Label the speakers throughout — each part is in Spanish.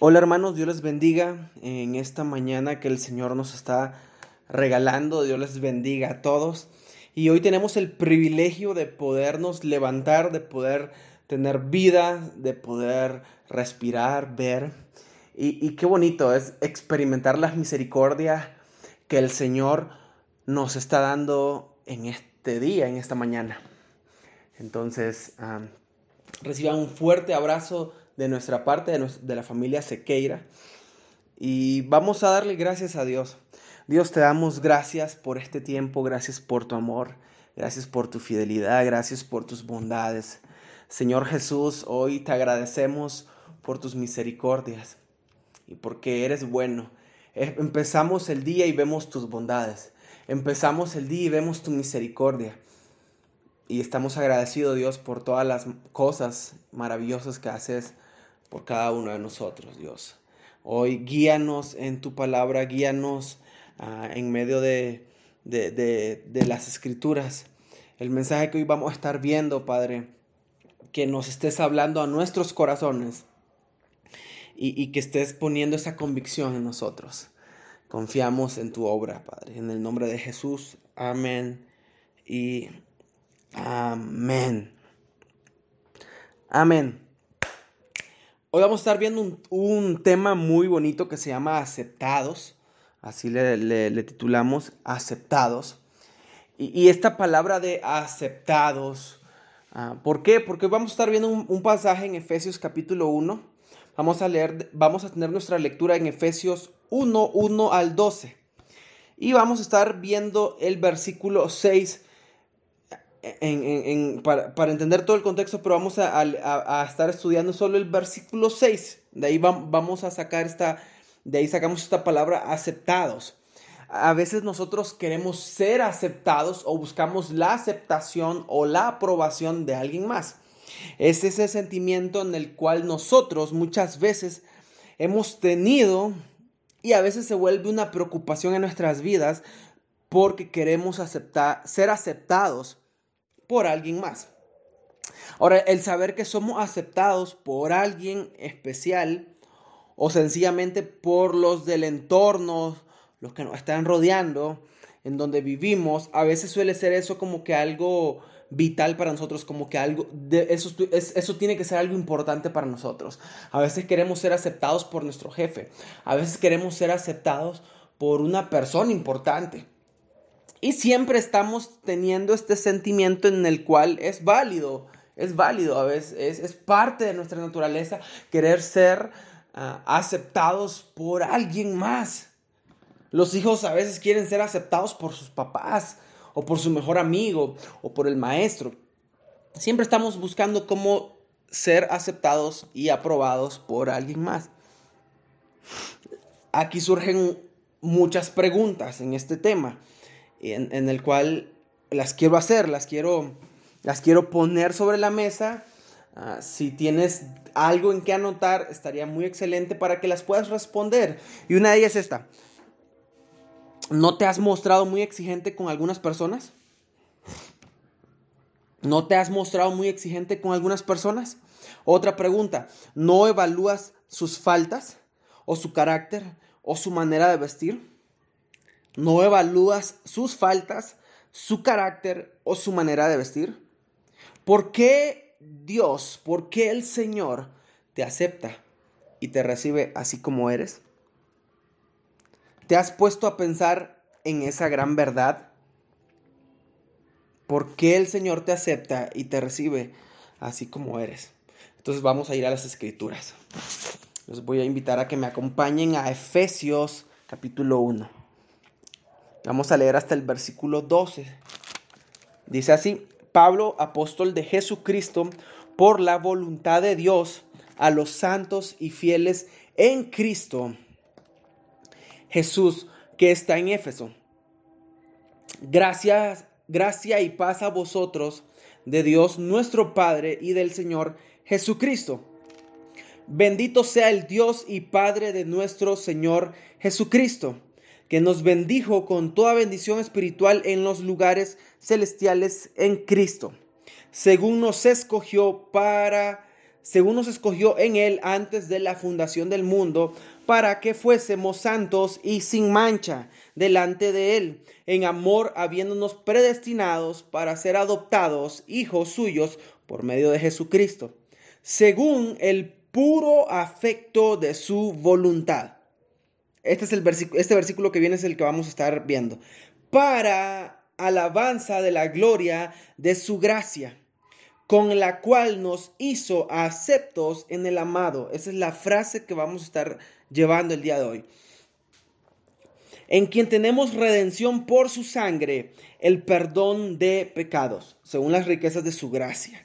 Speaker 1: Hola hermanos, Dios les bendiga en esta mañana que el Señor nos está regalando. Dios les bendiga a todos. Y hoy tenemos el privilegio de podernos levantar, de poder tener vida, de poder respirar, ver. Y, qué bonito es experimentar las misericordias que el Señor nos está dando en este día, en esta mañana. Entonces, reciban un fuerte abrazo de nuestra parte, de, la familia Sequeira. Y vamos a darle gracias a Dios. Dios, te damos gracias por este tiempo, gracias por tu amor, gracias por tu fidelidad, gracias por tus bondades. Señor Jesús, hoy te agradecemos por tus misericordias y porque eres bueno. Eh, empezamos el día y vemos tus bondades. Empezamos el día y vemos tu misericordia. Y estamos agradecidos, Dios, por todas las cosas maravillosas que haces por cada uno de nosotros, Dios. Hoy guíanos en tu palabra, guíanos ah, en medio de, de, las escrituras. El mensaje que hoy vamos a estar viendo, Padre, que nos estés hablando a nuestros corazones y, y que estés poniendo esa convicción en nosotros. Confiamos en tu obra, Padre. En el nombre de Jesús. Amén. Y amén. Amén. Hoy vamos a estar viendo un, tema muy bonito que se llama aceptados. Así le, titulamos aceptados. Y, esta palabra de aceptados, ah, ¿por qué? Porque vamos a estar viendo un, pasaje en Efesios capítulo 1. Vamos a leer, vamos a tener nuestra lectura en Efesios 1, 1 al 12. Y vamos a estar viendo el versículo 6 para, entender todo el contexto, pero vamos a, estar estudiando solo el versículo 6. De ahí vamos a sacar esta, de ahí sacamos esta palabra aceptados. A veces nosotros queremos ser aceptados o buscamos la aceptación o la aprobación de alguien más. Es ese sentimiento en el cual nosotros muchas veces hemos tenido y a veces se vuelve una preocupación en nuestras vidas porque queremos ser aceptados por alguien más. Ahora, el saber que somos aceptados por alguien especial o sencillamente por los del entorno, los que nos están rodeando, en donde vivimos, a veces suele ser eso como que algo vital para nosotros, como que algo, de, eso, eso tiene que ser algo importante para nosotros. A veces queremos ser aceptados por nuestro jefe, a veces queremos ser aceptados por una persona importante. Y siempre estamos teniendo este sentimiento en el cual es válido, es válido a veces, es, parte de nuestra naturaleza querer ser ah, aceptados por alguien más. Los hijos a veces quieren ser aceptados por sus papás o por su mejor amigo o por el maestro. Siempre estamos buscando cómo ser aceptados y aprobados por alguien más. Aquí surgen muchas preguntas en este tema en, el cual las quiero hacer, las quiero, las quiero poner sobre la mesa. Ah, si tienes algo en que anotar, estaría muy excelente para que las puedas responder. Y una de ellas es esta. ¿No te has mostrado muy exigente con algunas personas? ¿No te has mostrado muy exigente con algunas personas? Otra pregunta, ¿no evalúas sus faltas o su carácter o su manera de vestir? ¿No evalúas sus faltas, su carácter o su manera de vestir? ¿Por qué Dios, por qué el Señor te acepta y te recibe así como eres? ¿Te has puesto a pensar en esa gran verdad? ¿Por qué el Señor te acepta y te recibe así como eres? Entonces vamos a ir a las escrituras. Les voy a invitar a que me acompañen a Efesios capítulo 1. Vamos a leer hasta el versículo 12. Dice así, Pablo, apóstol de Jesucristo, por la voluntad de Dios, a los santos y fieles en Cristo Jesús, que está en Éfeso. Gracias, gracia y paz a vosotros de Dios nuestro Padre y del Señor Jesucristo. Bendito sea el Dios y Padre de nuestro Señor Jesucristo que nos bendijo con toda bendición espiritual en los lugares celestiales en Cristo, según nos escogió para según nos escogió en Él antes de la fundación del mundo, para que fuésemos santos y sin mancha delante de Él, en amor habiéndonos predestinados para ser adoptados hijos suyos por medio de Jesucristo, según el puro afecto de su voluntad. Este es el versículo, este versículo que viene es el que vamos a estar viendo. Para alabanza de la gloria de su gracia, con la cual nos hizo aceptos en el amado. Esa es la frase que vamos a estar llevando el día de hoy. En quien tenemos redención por su sangre, el perdón de pecados, según las riquezas de su gracia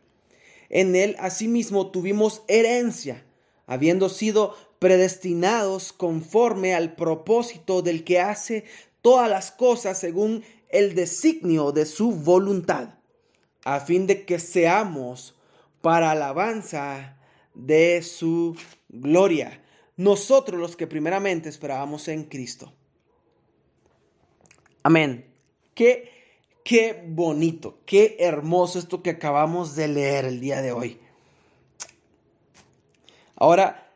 Speaker 1: en él asimismo tuvimos herencia, habiendo sido predestinados conforme al propósito del que hace todas las cosas según el designio de su voluntad, a fin de que seamos para alabanza de su gloria, nosotros los que primeramente esperábamos en Cristo. Amén. ¿Qué Qué bonito, qué hermoso esto que acabamos de leer el día de hoy. Ahora,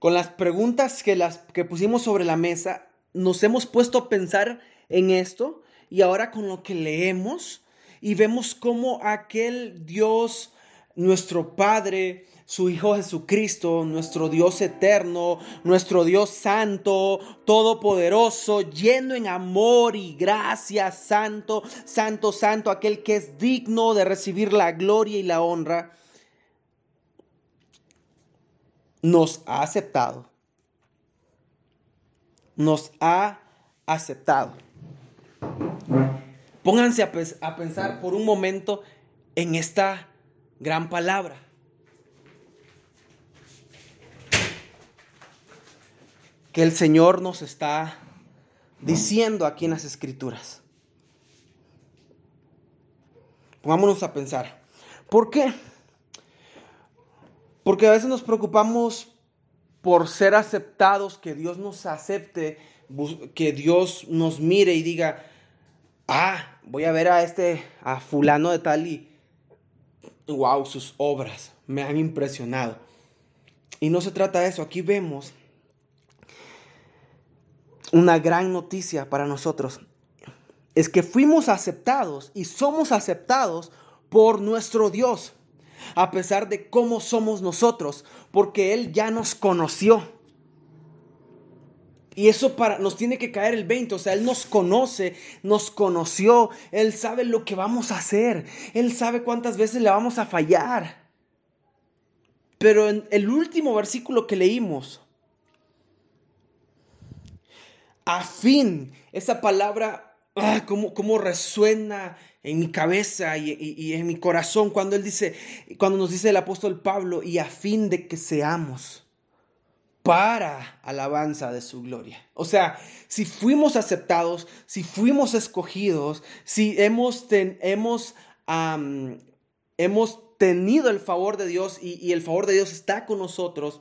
Speaker 1: con las preguntas que, las, que pusimos sobre la mesa, nos hemos puesto a pensar en esto y ahora con lo que leemos y vemos cómo aquel Dios, nuestro Padre, su Hijo Jesucristo, nuestro Dios eterno, nuestro Dios santo, todopoderoso, lleno en amor y gracia, santo, santo, santo, aquel que es digno de recibir la gloria y la honra, nos ha aceptado. Nos ha aceptado. Pónganse a, pensar por un momento en esta gran palabra que el Señor nos está diciendo aquí en las escrituras. Pongámonos a pensar. ¿Por qué? Porque a veces nos preocupamos por ser aceptados, que Dios nos acepte, que Dios nos mire y diga, ah, voy a ver a este, a fulano de tal y, wow, sus obras me han impresionado. Y no se trata de eso, aquí vemos una gran noticia para nosotros es que fuimos aceptados y somos aceptados por nuestro Dios, a pesar de cómo somos nosotros, porque Él ya nos conoció. Y eso para, nos tiene que caer el 20, o sea, Él nos conoce, nos conoció, Él sabe lo que vamos a hacer, Él sabe cuántas veces le vamos a fallar. Pero en el último versículo que leímos, a fin. Esa palabra, ah, cómo, resuena en mi cabeza y, en mi corazón cuando él dice, cuando nos dice el apóstol Pablo, y a fin de que seamos para alabanza de su gloria. O sea, si fuimos aceptados, si fuimos escogidos, si hemos, hemos, hemos tenido el favor de Dios y, y el favor de Dios está con nosotros,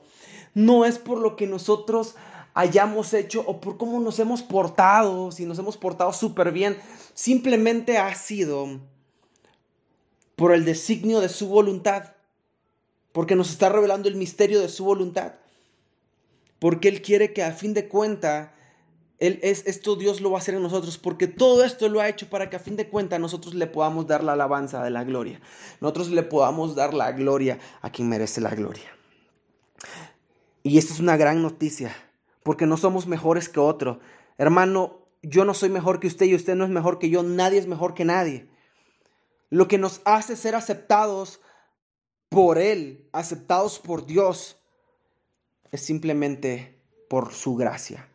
Speaker 1: no es por lo que nosotros hayamos hecho o por cómo nos hemos portado, si nos hemos portado súper bien, simplemente ha sido por el designio de su voluntad, porque nos está revelando el misterio de su voluntad, porque Él quiere que a fin de cuenta, él es, esto Dios lo va a hacer en nosotros, porque todo esto lo ha hecho para que a fin de cuenta nosotros le podamos dar la alabanza de la gloria, nosotros le podamos dar la gloria a quien merece la gloria. Y esta es una gran noticia porque no somos mejores que otro. Hermano, yo no soy mejor que usted y usted no es mejor que yo, nadie es mejor que nadie. Lo que nos hace ser aceptados por Él, aceptados por Dios, es simplemente por su gracia.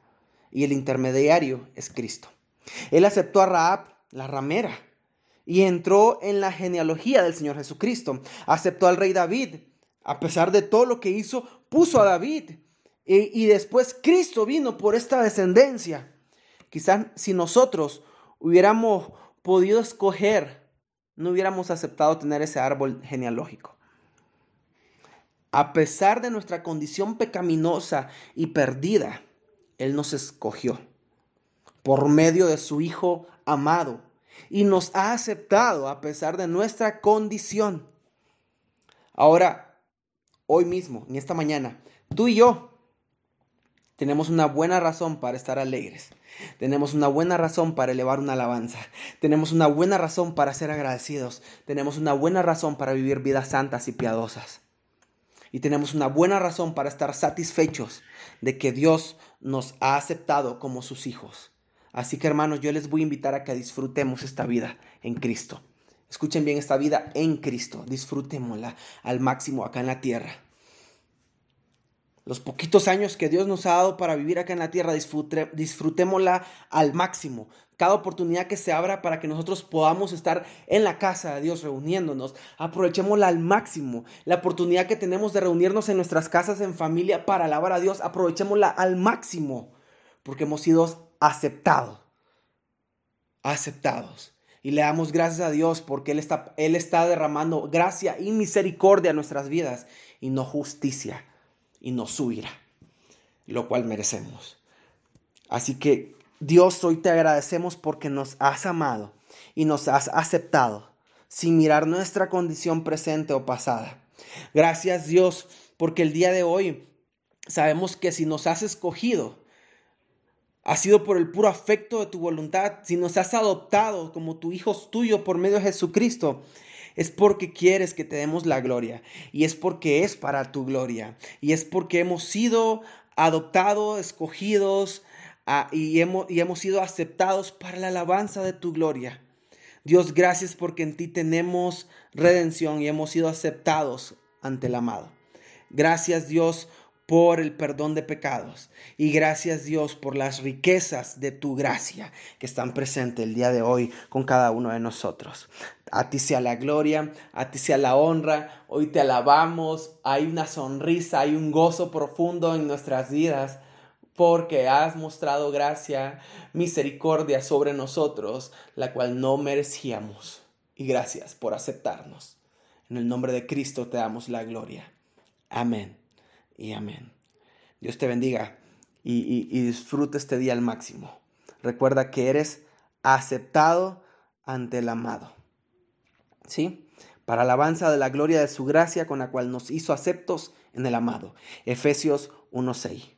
Speaker 1: Y el intermediario es Cristo. Él aceptó a Raab, la ramera, y entró en la genealogía del Señor Jesucristo. Aceptó al rey David, a pesar de todo lo que hizo, puso a David. Y, después Cristo vino por esta descendencia. Quizás si nosotros hubiéramos podido escoger, no hubiéramos aceptado tener ese árbol genealógico. A pesar de nuestra condición pecaminosa y perdida, Él nos escogió por medio de su Hijo amado y nos ha aceptado a pesar de nuestra condición. Ahora, hoy mismo, en esta mañana, tú y yo tenemos una buena razón para estar alegres. Tenemos una buena razón para elevar una alabanza. Tenemos una buena razón para ser agradecidos. Tenemos una buena razón para vivir vidas santas y piadosas. Y tenemos una buena razón para estar satisfechos de que Dios nos ha aceptado como sus hijos. Así que hermanos, yo les voy a invitar a que disfrutemos esta vida en Cristo. Escuchen bien esta vida en Cristo. Disfrutémosla al máximo acá en la tierra los poquitos años que Dios nos ha dado para vivir acá en la tierra, disfrutémosla al máximo. Cada oportunidad que se abra para que nosotros podamos estar en la casa de Dios reuniéndonos, aprovechémosla al máximo. La oportunidad que tenemos de reunirnos en nuestras casas en familia para alabar a Dios, aprovechémosla al máximo, porque hemos sido aceptados. Aceptados. Y le damos gracias a Dios porque Él está, Él está derramando gracia y misericordia a nuestras vidas y no justicia y nos subirá, lo cual merecemos. Así que Dios, hoy te agradecemos porque nos has amado y nos has aceptado sin mirar nuestra condición presente o pasada. Gracias Dios porque el día de hoy sabemos que si nos has escogido, ha sido por el puro afecto de tu voluntad, si nos has adoptado como tu hijo tuyo por medio de Jesucristo, es porque quieres que te demos la gloria y es porque es para tu gloria y es porque hemos sido adoptados, escogidos ah, y, hemos, y hemos sido aceptados para la alabanza de tu gloria. Dios, gracias porque en ti tenemos redención y hemos sido aceptados ante el amado. Gracias Dios por el perdón de pecados. Y gracias Dios por las riquezas de tu gracia que están presentes el día de hoy con cada uno de nosotros. A ti sea la gloria, a ti sea la honra. Hoy te alabamos. Hay una sonrisa, hay un gozo profundo en nuestras vidas porque has mostrado gracia, misericordia sobre nosotros, la cual no merecíamos. Y gracias por aceptarnos. En el nombre de Cristo te damos la gloria. Amén y amén. Dios te bendiga y, y, disfruta este día al máximo. Recuerda que eres aceptado ante el amado. ¿Sí? Para alabanza de la gloria de su gracia con la cual nos hizo aceptos en el amado. Efesios 1.6.